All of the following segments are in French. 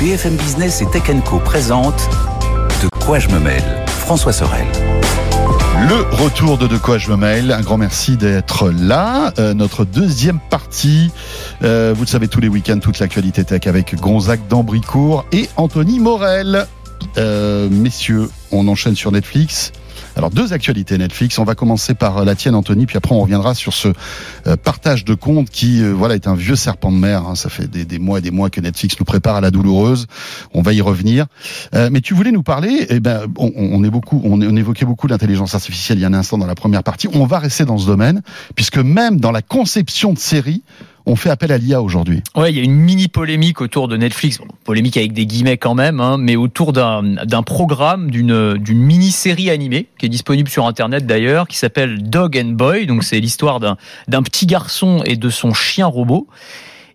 BFM Business et Tech Co présente De quoi je me mêle François Sorel. Le retour de De quoi je me mêle. Un grand merci d'être là. Euh, notre deuxième partie. Euh, vous le savez, tous les week-ends, toute l'actualité tech avec Gonzague d'Ambricourt et Anthony Morel. Euh, messieurs, on enchaîne sur Netflix. Alors deux actualités Netflix. On va commencer par la tienne, Anthony, puis après on reviendra sur ce euh, partage de comptes qui, euh, voilà, est un vieux serpent de mer. Hein. Ça fait des, mois et des mois que Netflix nous prépare à la douloureuse. On va y revenir. Euh, mais tu voulais nous parler. Eh ben, on, est beaucoup, on évoquait beaucoup l'intelligence artificielle il y a un instant dans la première partie. On va rester dans ce domaine puisque même dans la conception de séries on fait appel à l'IA aujourd'hui. Ouais, il y a une mini polémique autour de Netflix, bon, polémique avec des guillemets quand même, hein, mais autour d'un programme, d'une mini-série animée qui est disponible sur Internet d'ailleurs, qui s'appelle Dog and Boy. Donc c'est l'histoire d'un petit garçon et de son chien robot.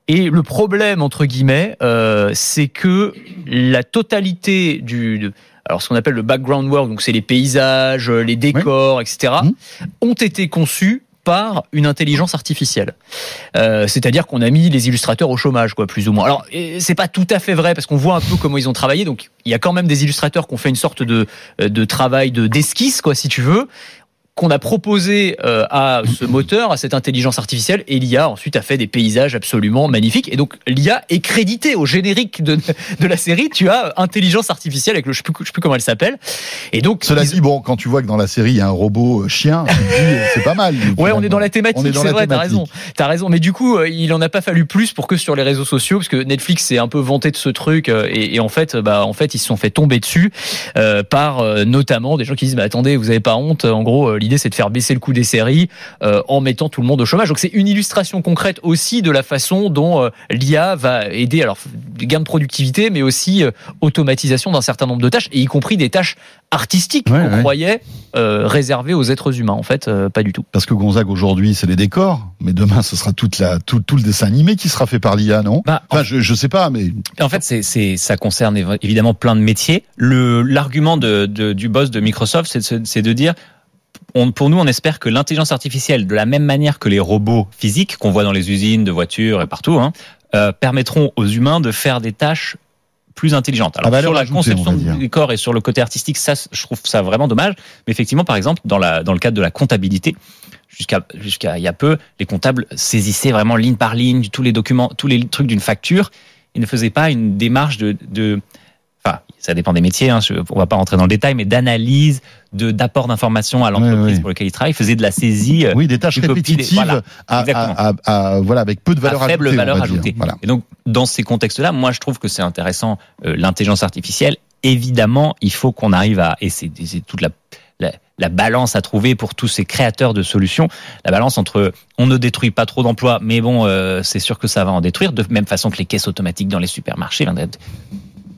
Et le problème entre guillemets, euh, c'est que la totalité du alors ce qu'on appelle le background work, donc c'est les paysages, les décors, oui. etc., mmh. ont été conçus par une intelligence artificielle. Euh, C'est-à-dire qu'on a mis les illustrateurs au chômage, quoi, plus ou moins. Alors, c'est pas tout à fait vrai parce qu'on voit un peu comment ils ont travaillé. Donc, il y a quand même des illustrateurs qui ont fait une sorte de, de travail de d'esquisse, quoi, si tu veux qu'on a proposé euh, à ce moteur, à cette intelligence artificielle, et l'IA ensuite a fait des paysages absolument magnifiques. Et donc l'IA est créditée au générique de, de la série. Tu as intelligence artificielle avec le je sais plus, je sais plus comment elle s'appelle. Et donc cela ils... dit bon, quand tu vois que dans la série il y a un robot euh, chien, c'est pas mal. Ouais, on est dans la thématique. C'est vrai, t'as raison, t'as raison. Mais du coup, euh, il en a pas fallu plus pour que sur les réseaux sociaux, parce que Netflix s'est un peu vanté de ce truc, et, et, en fait, bah en fait ils se sont fait tomber dessus euh, par notamment des gens qui disent, bah attendez, vous avez pas honte, en gros l'idée c'est de faire baisser le coût des séries euh, en mettant tout le monde au chômage. Donc c'est une illustration concrète aussi de la façon dont euh, l'IA va aider alors gains de productivité, mais aussi euh, automatisation d'un certain nombre de tâches, et y compris des tâches artistiques ouais, qu'on ouais. croyait euh, réservées aux êtres humains. En fait, euh, pas du tout. Parce que Gonzague aujourd'hui c'est les décors, mais demain ce sera toute la tout, tout le dessin animé qui sera fait par l'IA, non? Bah, Enfin, je, je sais pas, mais en fait c'est c'est ça concerne évidemment plein de métiers. Le l'argument de, de, du boss de Microsoft, c'est de, de dire on, pour nous, on espère que l'intelligence artificielle, de la même manière que les robots physiques qu'on voit dans les usines de voitures et partout, hein, euh, permettront aux humains de faire des tâches plus intelligentes. Alors sur la conception du corps et sur le côté artistique, ça, je trouve ça vraiment dommage. Mais effectivement, par exemple, dans, la, dans le cadre de la comptabilité, jusqu'à jusqu'à il y a peu, les comptables saisissaient vraiment ligne par ligne tous les documents, tous les trucs d'une facture. Ils ne faisaient pas une démarche de, de enfin, ça dépend des métiers, hein, je, on va pas rentrer dans le détail, mais d'analyse, de d'apport d'informations à l'entreprise oui, oui. pour laquelle il travaille, faisait de la saisie. Oui, des tâches répétitives, voilà, à, à, à, voilà, avec peu de valeur à faible ajoutée. valeur ajoutée. Voilà. Et donc, dans ces contextes-là, moi, je trouve que c'est intéressant euh, l'intelligence artificielle. Évidemment, il faut qu'on arrive à, et c'est toute la, la, la, balance à trouver pour tous ces créateurs de solutions, la balance entre on ne détruit pas trop d'emplois, mais bon, euh, c'est sûr que ça va en détruire, de même façon que les caisses automatiques dans les supermarchés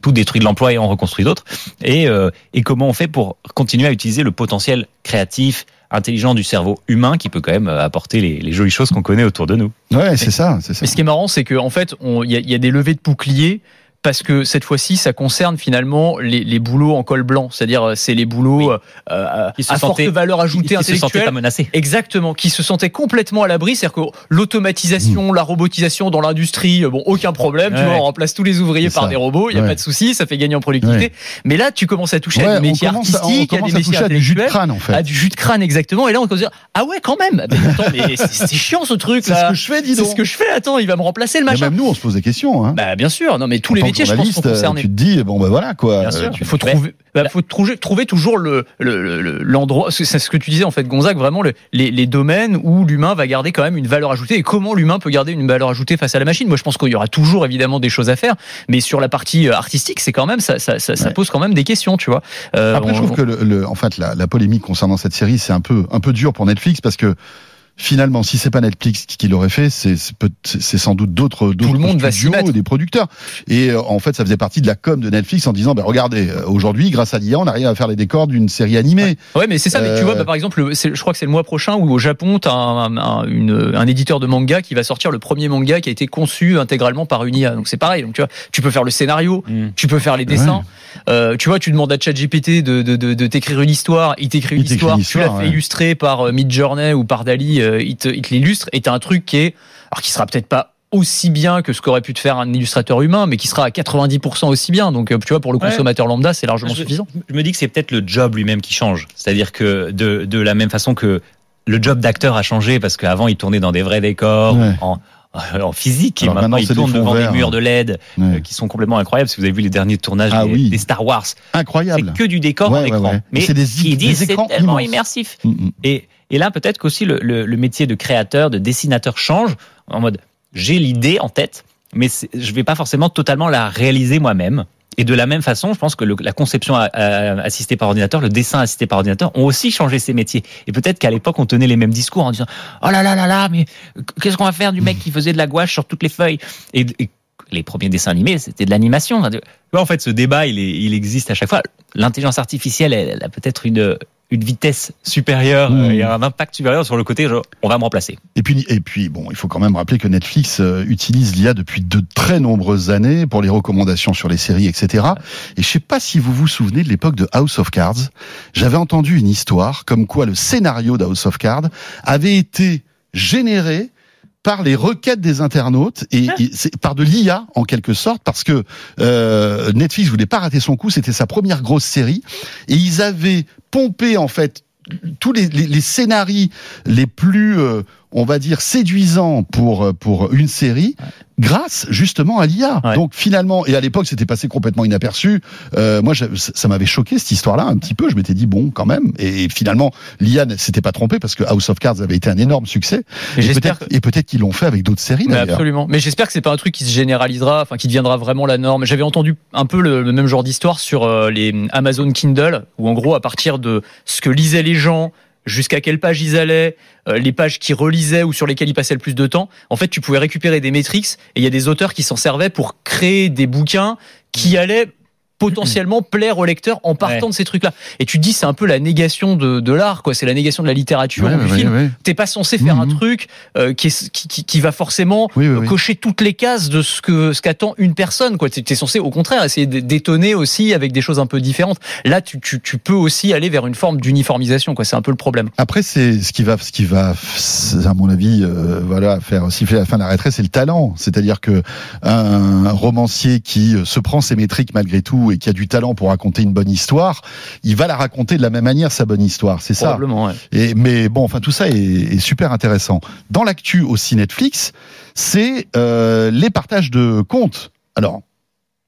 tout détruit de l'emploi et en reconstruit d'autres. Et, euh, et comment on fait pour continuer à utiliser le potentiel créatif, intelligent du cerveau humain qui peut quand même apporter les, les jolies choses qu'on connaît autour de nous. Ouais, c'est ça, c'est ça. Mais ce qui est marrant, c'est qu'en en fait, il y, y, a des levées de boucliers parce que cette fois-ci, ça concerne finalement les, les boulots en col blanc, c'est-à-dire c'est les boulots oui. euh, qui se à forte valeur ajoutée qui intellectuelle, se pas menacés. exactement, qui se sentaient complètement à l'abri, c'est-à-dire que l'automatisation, mmh. la robotisation dans l'industrie, bon, aucun problème, ouais. tu vois, on remplace tous les ouvriers par des robots, il y a ouais. pas de souci, ça fait gagner en productivité. Ouais. Mais là, tu commences à toucher à des métiers artistiques, à, des métiers à du jus de crâne en fait, à du jus de crâne exactement. Et là, on commence à dire ah ouais, quand même, mais, attends, mais c'est chiant ce truc. C'est ce que je fais, dis donc. C'est ce que je fais. Attends, il va me remplacer le machin. Même nous, on se pose des questions. Hein. Bah bien sûr, non mais tous les métiers, je pense, sont concernés. Tu te dis bon ben voilà quoi. Bien sûr. Il faut trouver, bah, faut trouver, trouver toujours le l'endroit. C'est ce que tu disais en fait, Gonzague, vraiment le, les, les domaines où l'humain va garder quand même une valeur ajoutée et comment l'humain peut garder une valeur ajoutée face à la machine. Moi, je pense qu'il y aura toujours évidemment des choses à faire, mais sur la partie artistique, c'est quand même ça, ça, ça, pose quand même des questions, tu vois. Euh, Après, on, je trouve on... que le, le, en fait la, la polémique concernant cette série, c'est un peu un peu dur pour Netflix parce que finalement, si c'est pas Netflix qui l'aurait fait, c'est c'est sans doute d'autres tout le monde studios, va des producteurs. Et euh, en fait, ça faisait partie de la com de Netflix en disant, bah, regardez, euh, aujourd'hui, grâce à l'IA, on arrive à faire les décors d'une série animée. Ouais, ouais mais c'est ça. Euh... Mais tu vois, bah, par exemple, je crois que c'est le mois prochain où au Japon, tu as un, un, une, un, éditeur de manga qui va sortir le premier manga qui a été conçu intégralement par une IA. Donc c'est pareil. Donc tu vois, tu peux faire le scénario, mm. tu peux faire les dessins. Ouais. Euh, tu vois, tu demandes à ChatGPT de, de, de, de t'écrire une histoire, il t'écrit une, histoire, tu l'as fait illustrer par Midjourney ou par Dali, il te, il te l'illustre et t'as un truc qui est alors qui sera peut-être pas aussi bien que ce qu'aurait pu te faire un illustrateur humain, mais qui sera à 90% aussi bien. Donc, euh, tu vois, pour le Ouais. consommateur lambda, c'est largement je, suffisant. je me dis que c'est peut-être le job lui-même qui change. C'est-à-dire que de, de la même façon que le job d'acteur a changé parce qu'avant il tournait dans des vrais décors, Ouais. en, en physique, et maintenant, maintenant, il c'est des tourne devant verts. des murs de LED Ouais. euh, qui sont complètement incroyables. Si vous avez vu les derniers tournages Ah des, oui. des Star Wars, c'est Incroyable. que du décor Ouais, en ouais, écran. ouais. Mais C'est des- qui des c'est écrans tellement immenses. immersif. Mm, mm. Et, et là, peut-être qu'aussi le, métier de créateur, de dessinateur change en mode j'ai l'idée en tête, mais je vais pas forcément totalement la réaliser moi-même. Et de la même façon, je pense que la conception assistée par ordinateur, le dessin assisté par ordinateur ont aussi changé ces métiers. Et peut-être qu'à l'époque, on tenait les mêmes discours en disant Oh là là là là, mais qu'est-ce qu'on va faire du mec qui faisait de la gouache sur toutes les feuilles? Et, les premiers dessins animés, c'était de l'animation. En fait, ce débat, il, existe à chaque fois. L'intelligence artificielle, elle, elle a peut-être une, une vitesse supérieure Mmh. euh, et un impact supérieur sur le côté, genre, on va me remplacer. Et puis, et puis, bon, il faut quand même rappeler que Netflix euh, utilise l'IA depuis de très nombreuses années pour les recommandations sur les séries, etc. Et je sais pas si vous vous souvenez de l'époque de House of Cards. J'avais entendu une histoire comme quoi le scénario de House of Cards avait été généré par les requêtes des internautes et, et c'est par de l'IA en quelque sorte parce que euh, Netflix voulait pas rater son coup, c'était sa première grosse série. Et ils avaient pompé en fait tous les, les, les plus, euh, on va dire, séduisants pour euh, pour une série, grâce justement à l'IA. Ouais. Donc finalement, et à l'époque, c'était passé complètement inaperçu. Euh, moi, je- ça m'avait choqué cette histoire-là un petit peu. Je m'étais dit bon, quand même. Et finalement, l'IA ne s'était pas trompé parce que House of Cards avait été un énorme succès. Et peut-être peut-être qu'ils l'ont fait avec d'autres séries Mais absolument. Mais j'espère que c'est pas un truc qui se généralisera, enfin qui deviendra vraiment la norme. J'avais entendu un peu le, le même genre d'histoire sur euh, les Amazon Kindle, où en gros, à partir de ce que lisaient les gens, jusqu'à quelle page ils allaient, euh, les pages qu'ils relisaient ou sur lesquelles ils passaient le plus de temps, en fait, tu pouvais récupérer des métriques et il y a des auteurs qui s'en servaient pour créer des bouquins qui allaient potentiellement plaire au lecteur en partant Ouais. de ces trucs-là. Et tu dis, c'est un peu la négation de, de l'art, quoi. C'est la négation de la littérature Ouais, ou du ouais, film. T'es pas censé faire un Mhm. truc euh, qui, est, qui, qui- qui va forcément Oui, oui, oui. cocher toutes les cases de ce que ce qu'attend une personne. Quoi, t'es censé au contraire essayer d'étonner aussi avec des choses un peu différentes. Là, tu, tu, tu peux aussi aller vers une forme d'uniformisation. Quoi, c'est un peu le problème. Après, c'est ce qui va, ce qui va, à mon avis, euh, voilà, faire siffler la fin de la retraite, c'est le talent. C'est-à-dire que un romancier qui se prend ses métriques malgré tout et qui a du talent pour raconter une bonne histoire, il va la raconter de la même manière sa bonne histoire. C'est ça. Probablement. ouais. Et, mais bon, enfin tout ça est, est super intéressant. Dans l'actu aussi Netflix, c'est euh, les partages de comptes. Alors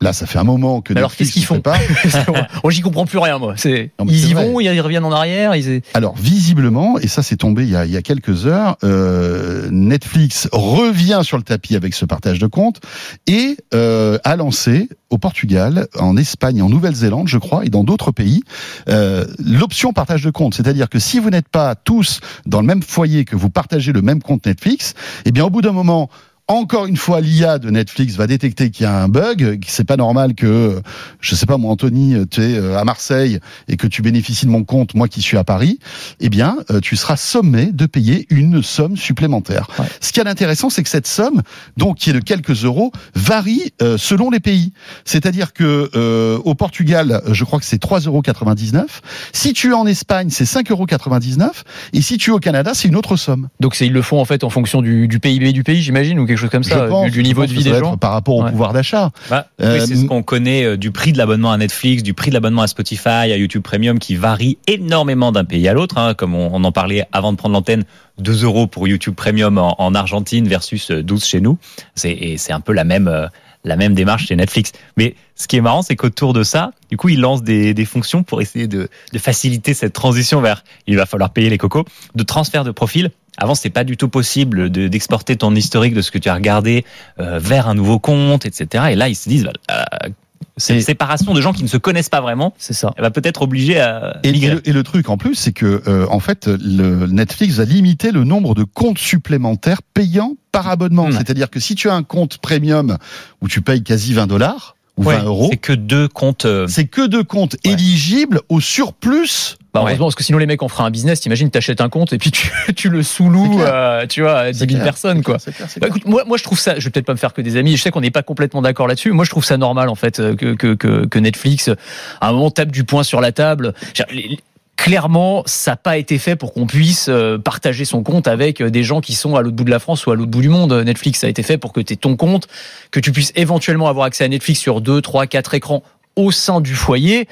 là, ça fait un moment que Mais alors, qu'est-ce qu'ils font pas. Moi, j'y comprends plus rien. Moi, c'est ils y vrai. vont, ils reviennent en arrière. Ils... Alors visiblement, et ça c'est tombé il y a, il y a quelques heures, euh, Netflix revient sur le tapis avec ce partage de comptes et euh, a lancé au Portugal, en Espagne, en Nouvelle-Zélande, je crois, et dans d'autres pays, euh, l'option partage de compte. C'est-à-dire que si vous n'êtes pas tous dans le même foyer, que vous partagez le même compte Netflix, eh bien au bout d'un moment, encore une fois, l'IA de Netflix va détecter qu'il y a un bug, que c'est pas normal que, je sais pas moi, Anthony, tu es euh, à Marseille et que tu bénéficies de mon compte, moi qui suis à Paris, eh bien, euh, tu seras sommé de payer une somme supplémentaire. Ouais. Ce qui est intéressant, c'est que cette somme, donc qui est de quelques euros, varie euh, selon les pays. C'est-à-dire que euh, au Portugal, je crois que c'est 3,99 euros. Si tu es en Espagne, c'est 5,99 euros. Et si tu es au Canada, c'est une autre somme. Donc, ils le font en fait en fonction du, du PIB du pays, j'imagine, ou quelque chose comme ça, pense, du, niveau de vie des gens. par rapport au Ouais. pouvoir d'achat. Bah, Euh, oui, c'est ce qu'on connaît euh, du prix de l'abonnement à Netflix, du prix de l'abonnement à Spotify, à YouTube Premium, qui varie énormément d'un pays à l'autre. hein, comme on, on en parlait avant de prendre l'antenne, 2 euros pour YouTube Premium en, en Argentine versus euh, 12 chez nous. C'est un peu la même euh, la même démarche chez Netflix. Mais ce qui est marrant, c'est qu'autour de ça, du coup, ils lancent des, des fonctions pour essayer de, de faciliter cette transition vers il va falloir payer les cocos, de transfert de profil. Avant, c'est pas du tout possible de- d'exporter ton historique de ce que tu as regardé euh, vers un nouveau compte, etc. Et là, ils se disent, bah, euh, cette Et- séparation de gens qui ne se connaissent pas vraiment, C'est ça. elle va peut-être obliger à Et, et migrer. le, et le truc en plus, c'est que euh, en fait, le Netflix va limiter le nombre de comptes supplémentaires payants par abonnement. Hmm. C'est-à-dire que si tu as un compte premium où tu payes quasi 20 dollars ou Ouais, 20 euros, C'est que deux comptes. euh, c'est que deux comptes Ouais. éligibles au surplus. Bah, Ouais. heureusement, parce que sinon les mecs en feraient un business. T'imagines, t'achètes un compte et puis tu, tu le sous-loues, euh, tu vois, à 10 C'est 000 clair, personnes, quoi. Clair, Bah, écoute, moi, moi, je trouve ça. Je vais peut-être pas me faire que des amis. Je sais qu'on n'est pas complètement d'accord là-dessus. Moi, je trouve ça normal en fait euh, que que, que, que Netflix, à un moment, tape du poing sur la table. Clairement, ça n'a pas été fait pour qu'on puisse euh, partager son compte avec euh, des gens qui sont à l'autre bout de la France ou à l'autre bout du monde. Netflix, ça a été fait pour que tu aies ton compte, que tu puisses éventuellement avoir accès à Netflix sur 2, 3, 4 écrans au sein du foyer.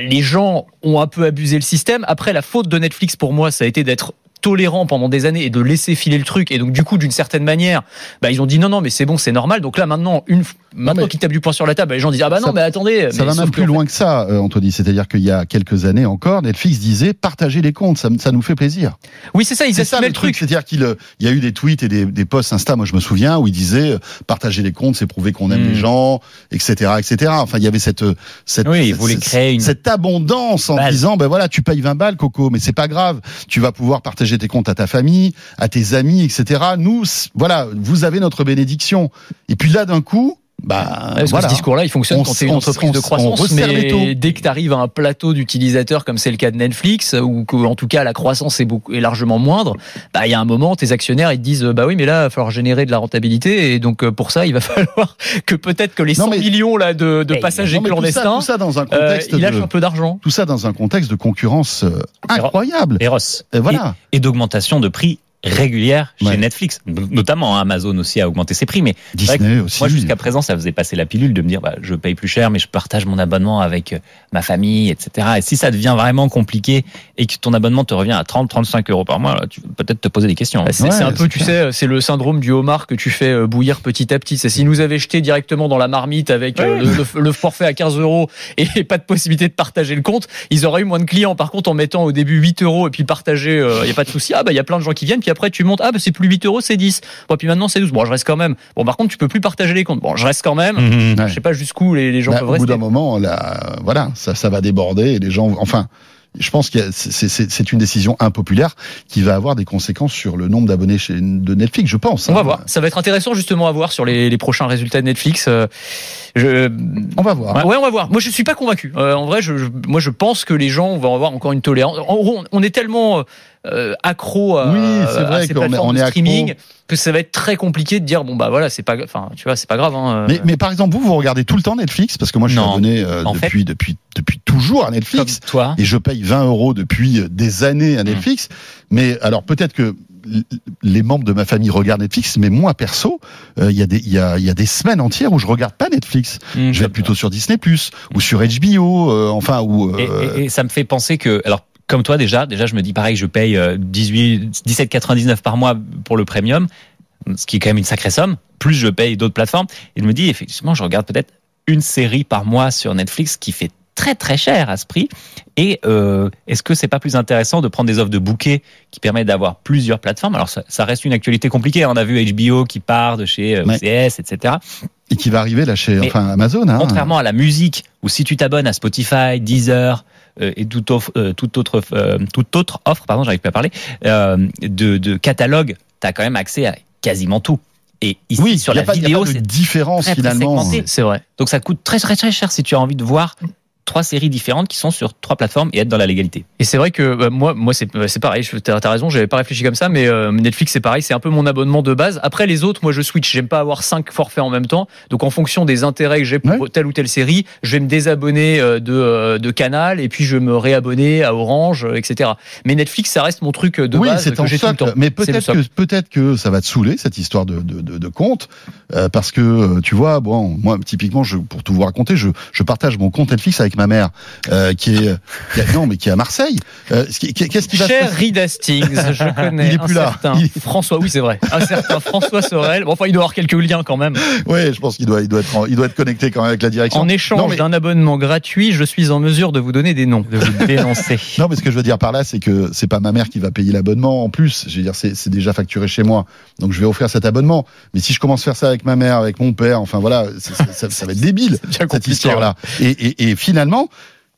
Les gens ont un peu abusé le système. Après, la faute de Netflix pour moi, ça a été d'être tolérant pendant des années et de laisser filer le truc et donc du coup d'une certaine manière bah ils ont dit non non mais c'est bon c'est normal donc là maintenant une maintenant qu'ils tapent du poing sur la table bah, les gens disent ah bah non Ça- mais attendez Ça mais va même plus loin que ça, euh, Anthony. C'est-à-dire qu'il y a quelques années encore, Netflix disait partagez les comptes, ça, ça nous fait plaisir. oui c'est ça ils assumaient le le truc, truc c'est-à-dire qu'il euh, y a eu des tweets et des, des posts Insta, moi je me souviens, où il disait euh, partager les comptes, c'est prouver qu'on aime Mm. les gens, etc., etc. Enfin, il y avait cette cette Oui, cette- créer une- cette abondance en disant ben voilà, tu payes 20 balles, Coco, mais c'est pas grave, tu vas pouvoir partager tes comptes à ta famille, à tes amis, etc. Nous, voilà, vous avez notre bénédiction. Et puis là, d'un coup, bah Ouais, parce voilà. que ce discours-là, il fonctionne On quand tu es une entreprise on de croissance, mais dès que tu arrives à un plateau d'utilisateurs comme c'est le cas de Netflix, ou que, en tout cas la croissance est, beaucoup, est largement moindre, bah il y a un moment, tes actionnaires ils te disent bah oui mais là il va falloir générer de la rentabilité et donc euh, pour ça il va falloir que peut-être que les Non, 100 mais- millions là de, de Hey, passagers Non, mais tout ça, clandestins, tout ça dans un euh, contexte ils lâchent de- un peu d'argent. tout ça dans un contexte de concurrence euh, incroyable. Eros. Et voilà. Et, et d'augmentation de prix régulière chez Ouais. Netflix. Notamment, hein, Amazon aussi a augmenté ses prix. Mais c'est vrai que Disney aussi. moi, jusqu'à présent, ça faisait passer la pilule de me dire, bah, je paye plus cher, mais je partage mon abonnement avec euh, ma famille, etc. Et si ça devient vraiment compliqué et que ton abonnement te revient à 30, 35 euros par mois, là, tu peux peut-être te poser des questions. Bah, C'est Ouais, un peu, tu clair. sais, c'est le syndrome du homard que tu fais euh, bouillir petit à petit. C'est s'ils nous avaient jeté directement dans la marmite avec euh, le, le- le forfait à 15 euros et pas de possibilité de partager le compte, ils auraient eu moins de clients. Par contre, en mettant au début 8 euros et puis partager, il y a pas de souci. Ah bah il y a plein de gens qui viennent. Puis après tu montes. Ah bah c'est plus 8 euros, c'est 10. Bon puis maintenant c'est 12. Bon je reste quand même. Bon par contre tu peux plus partager les comptes. Bon je reste quand même. Mhm. Ouais. Je sais pas jusqu'où les, les gens Bah, peuvent au bout rester. d'un moment, là, voilà, ça, ça va déborder et les gens, enfin, je pense que c'est une décision impopulaire qui va avoir des conséquences sur le nombre d'abonnés de Netflix, je pense. On va hein. voir. Ça va être intéressant justement à voir sur les, les prochains résultats de Netflix. Euh, Je, On va voir. Ouais. on va voir. Moi, je suis pas convaincu. Euh, en vrai, je, je- moi, je pense que les gens vont avoir encore une tolérance. En gros, on- on est tellement euh, accro à, Oui, c'est à ces plateformes on de est accro. streaming que ça va être très compliqué de dire bon bah voilà, c'est pas, enfin, tu vois, c'est pas grave. Hein, Mais, mais par exemple, vous, vous regardez tout le temps Netflix? Parce que moi, je suis abonné euh, fait- depuis, depuis, depuis toujours à Comme Netflix. toi. et je paye 20 euros depuis euh, des années à Netflix. Mais alors peut-être que les membres de ma famille regardent Netflix, mais moi perso, euh, il y a des il y a, il y a des semaines entières où je regarde pas Netflix. Mhm. Je vais plutôt sur Disney ou sur HBO, euh, enfin ou Et, euh, et- et ça me fait penser que, alors, comme toi déjà, déjà je me dis pareil, je paye euh, 18, 17,99 par mois pour le premium, ce qui est quand même une sacrée somme. Plus je paye d'autres plateformes, et je me dis effectivement, je regarde peut-être une série par mois sur Netflix qui fait très très cher à ce prix. Et euh, est-ce que c'est pas plus intéressant de prendre des offres de bouquets qui permettent d'avoir plusieurs plateformes? Alors ça, ça reste une actualité compliquée. hein. On a vu HBO qui part de chez euh, Ouais. OCS, etc. et qui va arriver là chez Mais enfin Amazon. Hein. Contrairement à la musique, où si tu t'abonnes à Spotify, Deezer euh, et toute, euh, toute autre, euh, toute autre offre, pardon, j'arrive pas à parler, euh, de, de catalogue, tu as quand même accès à quasiment tout. Et ici, oui, sur il y a la pas, il y a vidéo, c'est différence très, très finalement. c'est vrai. donc ça coûte très très très cher si tu as envie de voir trois séries différentes qui sont sur trois plateformes et être dans la légalité. Et c'est vrai que bah, moi, moi c'est c'est pareil. T'as as raison, j'avais pas réfléchi comme ça, mais euh, Netflix c'est pareil, c'est un peu mon abonnement de base. Après les autres, moi je switch. J'aime pas avoir cinq forfaits en même temps. Donc en fonction des intérêts que j'ai pour Ouais. telle ou telle série, je vais me désabonner euh, de euh, de Canal et puis je vais me réabonner à Orange, etc. Mais Netflix, ça reste mon truc de oui, base c'est que en j'ai tout le temps. Mais peut-être que ça va te saouler cette histoire de de, de, de compte euh, parce que tu vois, bon, moi typiquement, je, pour tout vous raconter, je, je partage mon compte Netflix avec ma mère euh, qui est qui a- non mais qui est à Marseille. Euh, Qu'est-ce qui va Cher Reed Hastings, je connais Il est un plus là. certain est- François, oui c'est vrai, un certain François Sorel. Bon, enfin, il doit avoir quelques liens quand même. Ouais, je pense qu'il doit il doit être en- il doit être connecté quand même avec la direction. En échange mais- d'un abonnement gratuit, je suis en mesure de vous donner des noms. De vous dénoncer. Non, mais ce que je veux dire par là, c'est que c'est pas ma mère qui va payer l'abonnement en plus. Je veux dire, c'est déjà facturé chez moi, donc je vais offrir cet abonnement. Mais si je commence à faire ça avec ma mère, avec mon père, enfin voilà, ça, ça va être débile cette histoire-là. Et, et, et finalement,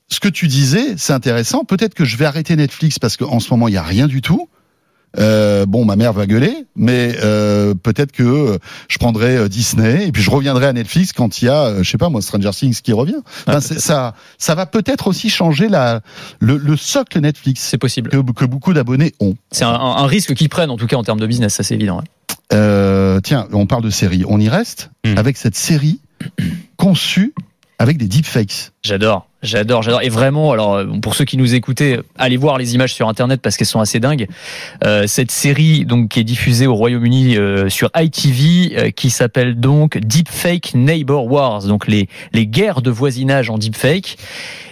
ce que tu disais, c'est intéressant. Peut-être que je vais arrêter Netflix parce qu'en ce moment il y a rien du tout. Euh, bon, ma mère va gueuler, mais euh, peut-être que euh, je prendrai euh, Disney et puis je reviendrai à Netflix quand il y a, je sais pas moi, Stranger Things qui revient. Enfin, c'est- ça, ça va peut-être aussi changer la, le, le socle Netflix C'est possible. que, que beaucoup d'abonnés ont. C'est un, un risque qu'ils prennent en tout cas en termes de business, ça c'est évident. tiens, on parle de série. On y reste Hmm. avec cette série conçue avec des deepfakes. J'adore, j'adore, j'adore. Et vraiment, alors euh, pour ceux qui nous écoutaient, allez voir les images sur internet parce qu'elles sont assez dingues. Euh, cette série donc qui est diffusée au Royaume-Uni euh, sur ITV, euh, qui s'appelle donc Deepfake Neighbor Wars, donc les les guerres de voisinage en deepfake.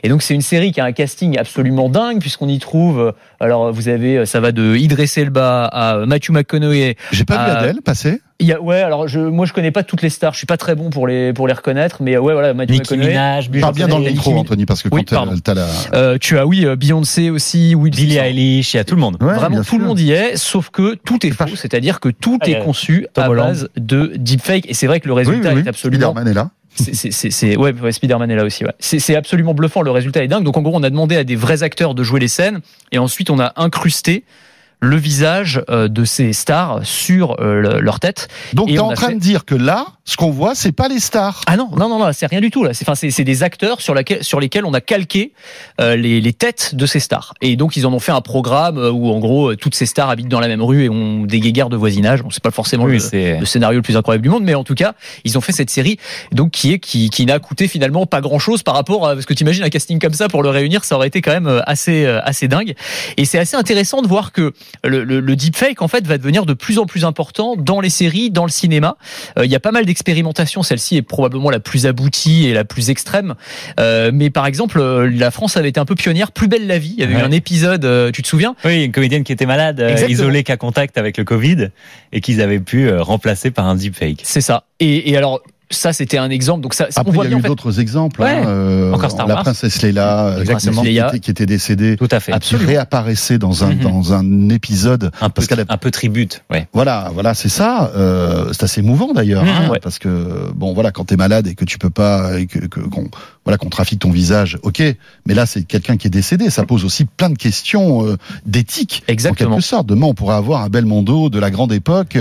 Et donc c'est une série qui a un casting absolument dingue puisqu'on y trouve. alors vous avez, ça va de Idriss Elba à Matthew McConaughey. J'ai pas vu. Adèle passer. Il y a, ouais, alors je, moi je connais pas toutes les stars. Je suis pas très bon pour les pour les reconnaître, mais euh, ouais voilà Matthew Nicki. Minaj, Parle bien dans le micro. Anthony, parce que Oui, quand t'as la. Euh, tu as oui euh, Beyoncé aussi, Will Billie. Eilish, il y a tout le monde. Ouais, Vraiment tout le monde y est, sauf que tout est faux, c'est-à-dire que tout Ah, est conçu Tom à Holland. base de deepfake. Et c'est vrai que le Oui, résultat oui, oui. est absolument Spider-Man est là. c'est- c'est- c'est c'est- ouais, ouais, Spider-Man est là aussi. Ouais. C'est c'est absolument bluffant. Le résultat est dingue. Donc en gros, on a demandé à des vrais acteurs de jouer les scènes, et ensuite on a incrusté le visage euh, de ces stars sur euh, le- leur tête. Donc t'es on en train fait- de dire que là, ce qu'on voit, c'est pas les stars. Ah non, non, non, non, c'est rien du tout là. C'est enfin, c'est c'est des acteurs sur, laquelle, sur lesquels on a calqué euh, les, les têtes de ces stars. Et donc ils en ont fait un programme euh, où en gros toutes ces stars habitent dans la même rue et ont des guéguerres de voisinage. Bon, c'est pas forcément Oui, le, c'est le scénario le plus incroyable du monde, mais en tout cas, ils ont fait cette série, donc qui est qui, qui n'a coûté finalement pas grand chose par rapport à parce que tu imagines un casting comme ça pour le réunir, ça aurait été quand même assez assez dingue. Et c'est assez intéressant de voir que le, le, le deepfake en fait va devenir de plus en plus important dans les séries, dans le cinéma. Euh, Il y a pas mal d'expérimentations. Celle-ci est probablement la plus aboutie et la plus extrême. Euh, mais par exemple, euh, la France avait été un peu pionnière. Plus belle la vie. Il y avait Ouais. eu un épisode, euh, tu te souviens? Oui, une comédienne qui était malade, Exactement. isolée qu'à contact avec le Covid, et qu'ils avaient pu remplacer par un deepfake. C'est ça. Et, et alors. Ça, c'était un exemple. Donc, ça, on Après, voit il y a eu fait, d'autres exemples. Ouais. hein, euh, Encore Star la Wars. princesse Leila, euh, qui, Leia. était, qui était décédée, Tout à fait. qui réapparaissait dans un Mhm. dans un épisode. Un peu, Parce qu'elle a- un peu tribute. Ouais. Voilà, voilà, c'est ça. Euh, c'est assez émouvant d'ailleurs, Mhm, hein, ouais. parce que bon, voilà, quand t'es malade et que tu peux pas, et que, que- qu'on, voilà, qu'on trafique ton visage, ok. Mais là, c'est quelqu'un qui est décédé. Ça pose aussi plein de questions euh, d'éthique, en quelque sorte. Demain, on pourrait avoir un Belmondo de la grande époque,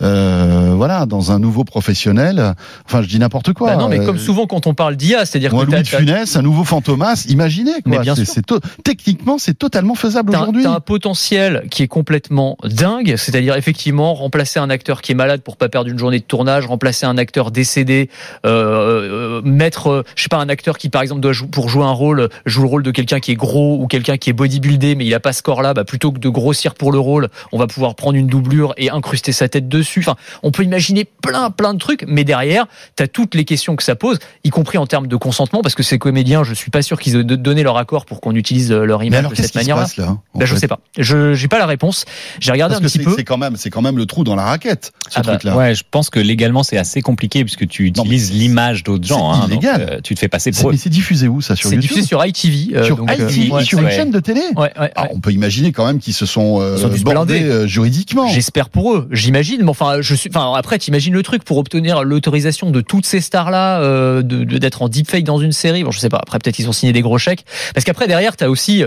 voilà, dans un nouveau professionnel. Enfin, je dis n'importe quoi. Bah non, mais euh, comme souvent quand on parle d'IA, c'est-à-dire que Louis de Funès, un nouveau Fantomas, imaginez Mais bien sûr. c'est techniquement, c'est totalement faisable aujourd'hui. t'as un potentiel qui est complètement dingue, c'est-à-dire effectivement remplacer un acteur qui est malade pour pas perdre une journée de tournage, remplacer un acteur décédé, euh, euh, mettre, euh, je sais pas, un acteur qui par exemple doit jouer, pour jouer un rôle joue le rôle de quelqu'un qui est gros ou quelqu'un qui est bodybuildé mais il a pas ce corps-là, bah, plutôt que de grossir pour le rôle, on va pouvoir prendre une doublure et incruster sa tête dessus. Enfin, on peut imaginer plein plein de trucs, mais derrière, t'as toutes les questions que ça pose, y compris en termes de consentement, parce que ces comédiens, je suis pas sûr qu'ils aient donné leur accord pour qu'on utilise euh, leur image alors, de cette manière-là. en Ben, je sais pas. Je j'ai pas la réponse. J'ai regardé Parce un que petit c'est, peu. c'est quand même, c'est quand même le trou dans la raquette, ce Ah bah, truc-là. Ouais, je pense que légalement c'est assez compliqué puisque tu utilises l'image d'autres gens. c'est hein, donc, illégal. euh, tu te fais passer pour eux. mais c'est diffusé où ça sur C'est YouTube diffusé sur ITV. euh, Sur donc, euh, ITV, ouais, sur une ouais. chaîne de télé ouais, ouais, Ah. On peut imaginer quand même qu'ils se sont, euh, Ils bordés euh, juridiquement. J'espère pour eux, j'imagine. Mais enfin, je suis. Enfin, après, t'imagines le truc pour obtenir l'autorisation de toutes ces stars-là, euh, de de- d'être en deepfake dans une série. Bon, je sais pas. Après, peut-être ils ont signé des gros chèques. Parce qu'après, derrière, t'as aussi,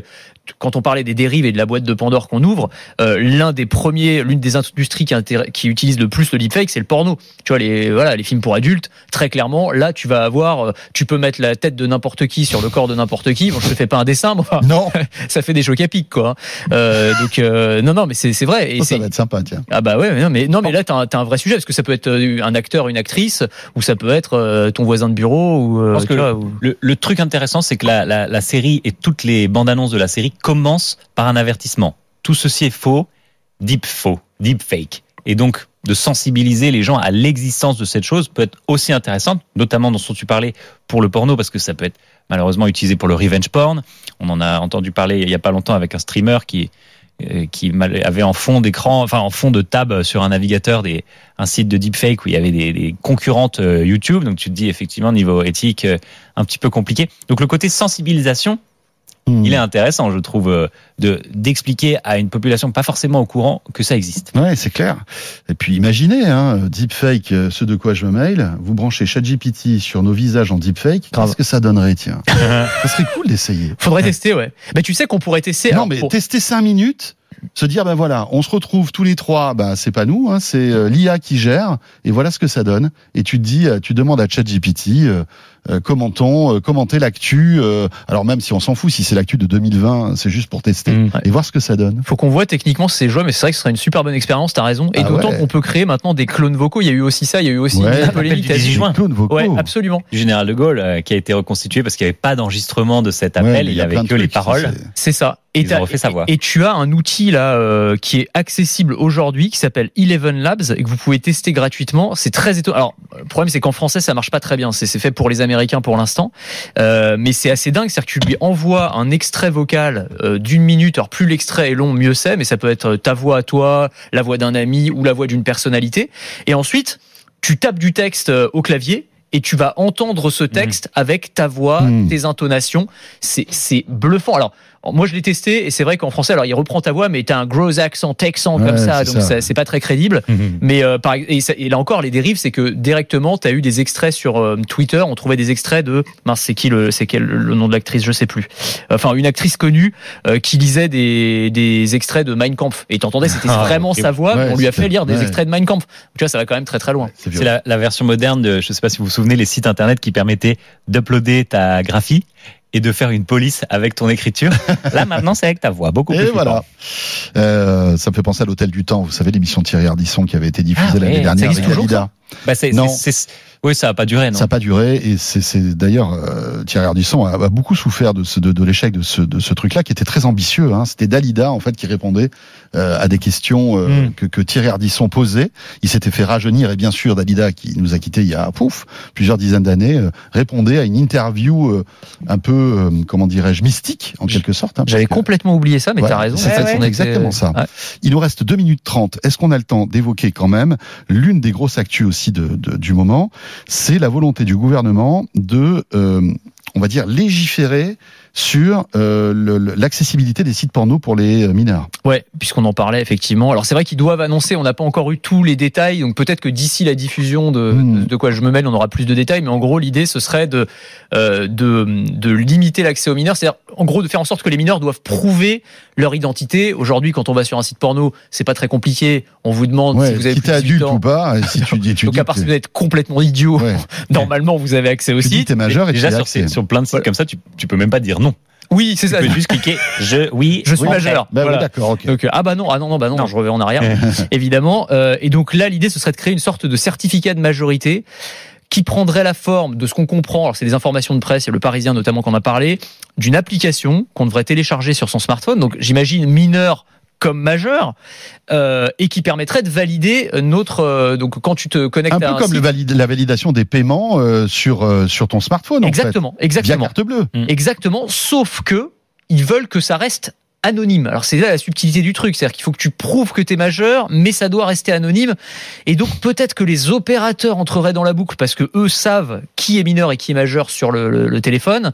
quand on parlait des dérives et de la boîte de Pandore qu'on ouvre, euh, l'un des premiers, l'une des industries qui, utilise le plus le deepfake, c'est le porno. Tu vois, les voilà, les films pour adultes. Très clairement, là, tu vas avoir, euh, tu peux mettre la tête de n'importe qui sur le corps de n'importe qui. Bon, je te fais pas un dessin, enfin, Non, ça fait des chocs à pic, quoi. Euh, donc, euh, non, non, mais c'est c'est vrai. Et ça, va être sympa, tiens. ah bah ouais, mais non, mais, non, mais là t'as un, t'as un vrai sujet parce que ça peut être euh, un acteur, une actrice, ou ça peut être euh, ton voisin de bureau ou. euh, tu que vois, ou- Le, le truc intéressant, c'est que la, la, la série et toutes les bandes annonces de la série commencent par un avertissement. Tout ceci est faux, deep faux, deep fake. Et donc, de sensibiliser les gens à l'existence de cette chose peut être aussi intéressante, notamment dont tu parlais pour le porno, parce que ça peut être malheureusement utilisé pour le revenge porn. On en a entendu parler il y a pas longtemps avec un streamer qui euh, avait en fond d'écran, enfin en fond de tab sur un navigateur des un site de deepfake où il y avait des, des concurrentes euh, YouTube. Donc tu te dis effectivement niveau éthique euh, un petit peu compliqué. Donc le côté sensibilisation, Hmm. il est intéressant, je trouve, euh, de d'expliquer à une population pas forcément au courant que ça existe. Ouais, c'est clair. Et puis imaginez, hein, deepfake, euh, ce de quoi je me mail, vous branchez ChatGPT sur nos visages en deepfake, qu'est-ce que ça donnerait, tiens Ça serait cool d'essayer. Faudrait tester, ouais. Mais tu sais qu'on pourrait tester. Non, alors, mais pour- tester cinq minutes, se dire, ben voilà, on se retrouve tous les trois, ben c'est pas nous, hein, c'est euh, l'IA qui gère, et voilà ce que ça donne. Et tu te dis, euh, tu demandes à ChatGPT, euh, commentons, euh, commentez l'actu. euh, alors même si on s'en fout, si c'est l'actu de 2020, c'est juste pour tester Mm. et voir ce que ça donne. Faut qu'on voit techniquement c'est jouable, mais c'est vrai que ce serait une super bonne expérience, t'as raison. Et Ah d'autant ouais. qu'on peut créer maintenant des clones vocaux. Il y a eu aussi ça, il y a eu aussi Ouais. une polémique. du t'as 18 dit. juin. Clones vocaux. Ouais, absolument. du général de Gaulle euh, qui a été reconstitué parce qu'il n'y avait pas d'enregistrement de cet appel, il y a avait que les paroles. C'est ça. Et, Ils ont refait et tu as un outil là euh, qui est accessible aujourd'hui qui s'appelle Eleven Labs et que vous pouvez tester gratuitement. C'est très étonnant. Alors le problème c'est qu'en français ça marche pas très bien. C'est fait pour les Américains pour l'instant, Euh, mais c'est assez dingue. C'est-à-dire que tu lui envoies un extrait vocal euh, d'une minute. Alors plus l'extrait est long, mieux c'est. Mais ça peut être ta voix à toi, la voix d'un ami ou la voix d'une personnalité. Et ensuite tu tapes du texte euh, au clavier. Et tu vas entendre ce texte avec ta voix, Mhm. tes intonations. C'est c'est bluffant. Alors moi, je l'ai testé et c'est vrai qu'en français, alors il reprend ta voix, mais t'as un gros accent texan Ouais, comme ça, donc ça. c'est pas très crédible. Mais euh, par, et, ça- et là encore, les dérives, c'est que directement, t'as eu des extraits sur euh, Twitter. On trouvait des extraits de mince, c'est qui le, c'est quel le nom de l'actrice, je sais plus. Enfin, une actrice connue euh, qui lisait des, des extraits de Mein Kampf. Et t'entendais, c'était Ah, vraiment sa voix. Ouais, mais on lui a fait lire des ouais. extraits de Mein Kampf. Tu vois, ça va quand même très très loin. C'est la, la version moderne de, je sais pas si vous vous souvenez, les sites internet qui permettaient d'uploader ta graphie et de faire une police avec ton écriture. Là, maintenant, c'est avec ta voix, beaucoup plus Et voilà. Euh, ça me fait penser à l'Hôtel du Temps. Vous savez l'émission Thierry Ardisson qui avait été diffusée Ah l'année dernière avec toujours, Dalida. Bah, c'est, Non. c'est- c'est- oui, ça a pas duré, non Ça n'a pas duré et c'est d'ailleurs euh, Thierry Ardisson a, a beaucoup souffert de, ce, de, de l'échec de ce, de ce truc-là qui était très ambitieux. Hein. C'était Dalida en fait qui répondait euh, à des questions euh, Mm. que, que Thierry Ardisson posait. Il s'était fait rajeunir et bien sûr Dalida qui nous a quittés il y a pouf plusieurs dizaines d'années euh, répondait à une interview euh, un peu euh, comment dirais-je mystique en quelque sorte. hein, J'avais que- complètement oublié ça, mais Ouais, t'as raison. c'est exactement ça. Il nous reste 2 minutes 30. Est-ce qu'on a le temps d'évoquer quand même l'une des grosses actus aussi de, de- du moment? C'est la volonté du gouvernement de, euh, on va dire, légiférer sur euh, l'accessibilité des sites porno pour les euh, mineurs. Ouais, puisqu'on en parlait effectivement. Alors c'est vrai qu'ils doivent annoncer, on n'a pas encore eu tous les détails, donc peut-être que d'ici la diffusion de, Mm. de, quoi je me mêle, on aura plus de détails. Mais en gros, l'idée ce serait de euh, de, de limiter l'accès aux mineurs, c'est-à-dire en gros de faire en sorte que les mineurs doivent prouver leur identité. Aujourd'hui, quand on va sur un site porno, c'est pas très compliqué. On vous demande Ouais, si vous avez si plus de 18 adulte ans. ou pas, et si tu dis, tu Donc à part si vous êtes complètement idiot, ouais, normalement vous avez accès au tu dis t'es majeur et Déjà, sur, accès. sur plein de sites comme ça, tu, tu peux même pas dire non. Oui, c'est Tu ça. peux juste cliquer je, oui, Je suis majeur. Bah oui, Voilà. d'accord, ok. Donc, euh, ah bah non, ah non, non, bah non, Non. je reviens en arrière, évidemment. Euh, et donc là, l'idée, ce serait de créer une sorte de certificat de majorité qui prendrait la forme de ce qu'on comprend, alors c'est des informations de presse, il y a le Parisien notamment qu'on a parlé, d'une application qu'on devrait télécharger sur son smartphone, donc j'imagine mineur comme majeur, euh, et qui permettrait de valider notre... euh, donc quand tu te connectes Un à peu un comme le site- valide- la validation des paiements euh, sur, euh, sur ton smartphone, en Exactement. Via exactement. carte bleue. Exactement, sauf que ils veulent que ça reste anonyme. Alors c'est là la subtilité du truc, c'est-à-dire qu'il faut que tu prouves que tu es majeur, mais ça doit rester anonyme. Et donc peut-être que les opérateurs entreraient dans la boucle parce que eux savent qui est mineur et qui est majeur sur le, le- le téléphone,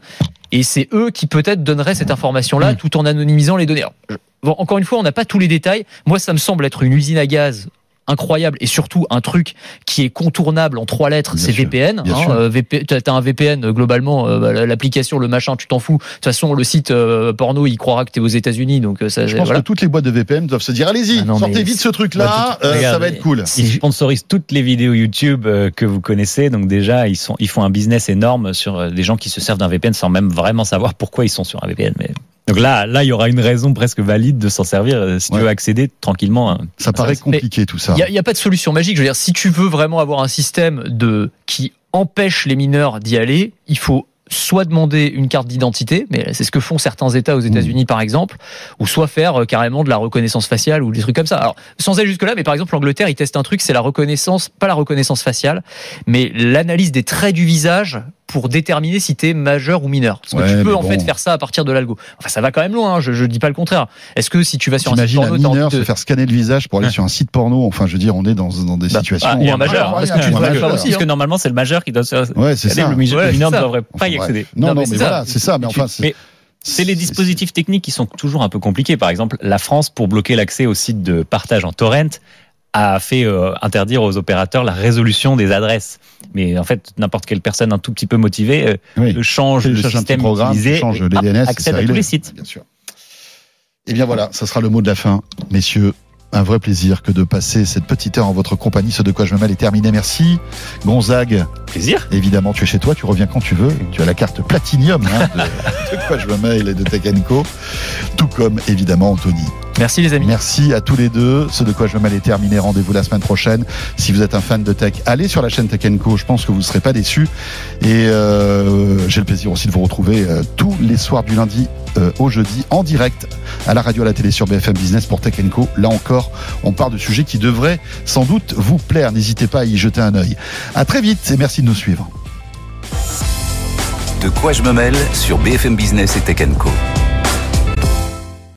et c'est eux qui peut-être donneraient cette information-là tout en anonymisant les données. Alors, je- bon, encore une fois, on n'a pas tous les détails. Moi, ça me semble être une usine à gaz incroyable et surtout un truc qui est contournable en trois lettres, c'est VPN. hein, euh, VP, t'as un VPN euh, globalement, euh, bah, l'application, le machin, tu t'en fous. De toute façon, le site euh, porno, il croira que t'es aux États-Unis, donc ça. Je pense voilà. que toutes les boîtes de VPN doivent se dire allez-y, Ah sortez vite ce truc-là, Bah, euh, ça va être cool. Ils sponsorisent toutes les vidéos YouTube euh, que vous connaissez, donc déjà ils sont ils font un business énorme sur euh, des gens qui se servent d'un VPN sans même vraiment savoir pourquoi ils sont sur un VPN. Mais donc là là il y aura une raison presque valide de s'en servir euh, si Ouais. tu veux accéder tranquillement. hein. Ça paraît compliqué tout ça. Il n'y a, pas de solution magique. Je veux dire, si tu veux vraiment avoir un système de qui empêche les mineurs d'y aller, il faut soit demander une carte d'identité, mais c'est ce que font certains États aux États-Unis par exemple, ou soit faire euh, carrément de la reconnaissance faciale ou des trucs comme ça. Alors sans aller jusque là, mais par exemple l'Angleterre ils testent un truc, c'est la reconnaissance, pas la reconnaissance faciale, mais l'analyse des traits du visage pour déterminer si t'es majeur ou mineur. Parce que Ouais, tu peux en bon. fait faire ça à partir de l'algo. Enfin ça va quand même loin, hein, je, je dis pas le contraire. Est-ce que si tu vas sur un site un porno, envie mineur de- se faire scanner le visage pour aller sur un site porno? Enfin, je veux dire, on est dans, dans des Bah, situations. ah, ou un majeur, incroyables. parce que tu un faire aussi, Parce hein. que normalement c'est le majeur qui doit se Ouais, c'est ça. le mineur ne devrait pas y accéder. Non, Non, mais mais, c'est ça. voilà, c'est ça. Mais Tu- enfin, c'est. C'est les dispositifs techniques qui sont toujours un peu compliqués. Par exemple, la France, pour bloquer l'accès aux sites de partage en torrent, a fait euh, interdire aux opérateurs la résolution des adresses. Mais en fait, n'importe quelle personne un tout petit peu motivée euh, Oui. change le système programme, utilisé, change les DNS, accède à tous les sites. Bien sûr. Et bien voilà, ça sera le mot de la fin, messieurs. un vrai plaisir que de passer cette petite heure en votre compagnie. Ce de quoi je me mêle est terminé. Merci. Gonzague, Plaisir. évidemment, tu es chez toi, tu reviens quand tu veux. Tu as la carte platinium hein, de, de quoi je me mêle et de Tech Co. Tout comme, évidemment, Anthony. Merci les amis. Merci à tous les deux. Ce de quoi je me mêle est terminé. Rendez-vous la semaine prochaine. Si vous êtes un fan de tech, allez sur la chaîne Tech Co. Je pense que vous ne serez pas déçus. Et euh, j'ai le plaisir aussi de vous retrouver euh, tous les soirs du lundi euh, au jeudi en direct à la radio, à la télé sur BFM Business pour Tech Co. Là encore, on parle de sujets qui devraient sans doute vous plaire. N'hésitez pas à y jeter un œil. À très vite et merci de nous suivre. De quoi je me mêle sur BFM Business et Tech Co.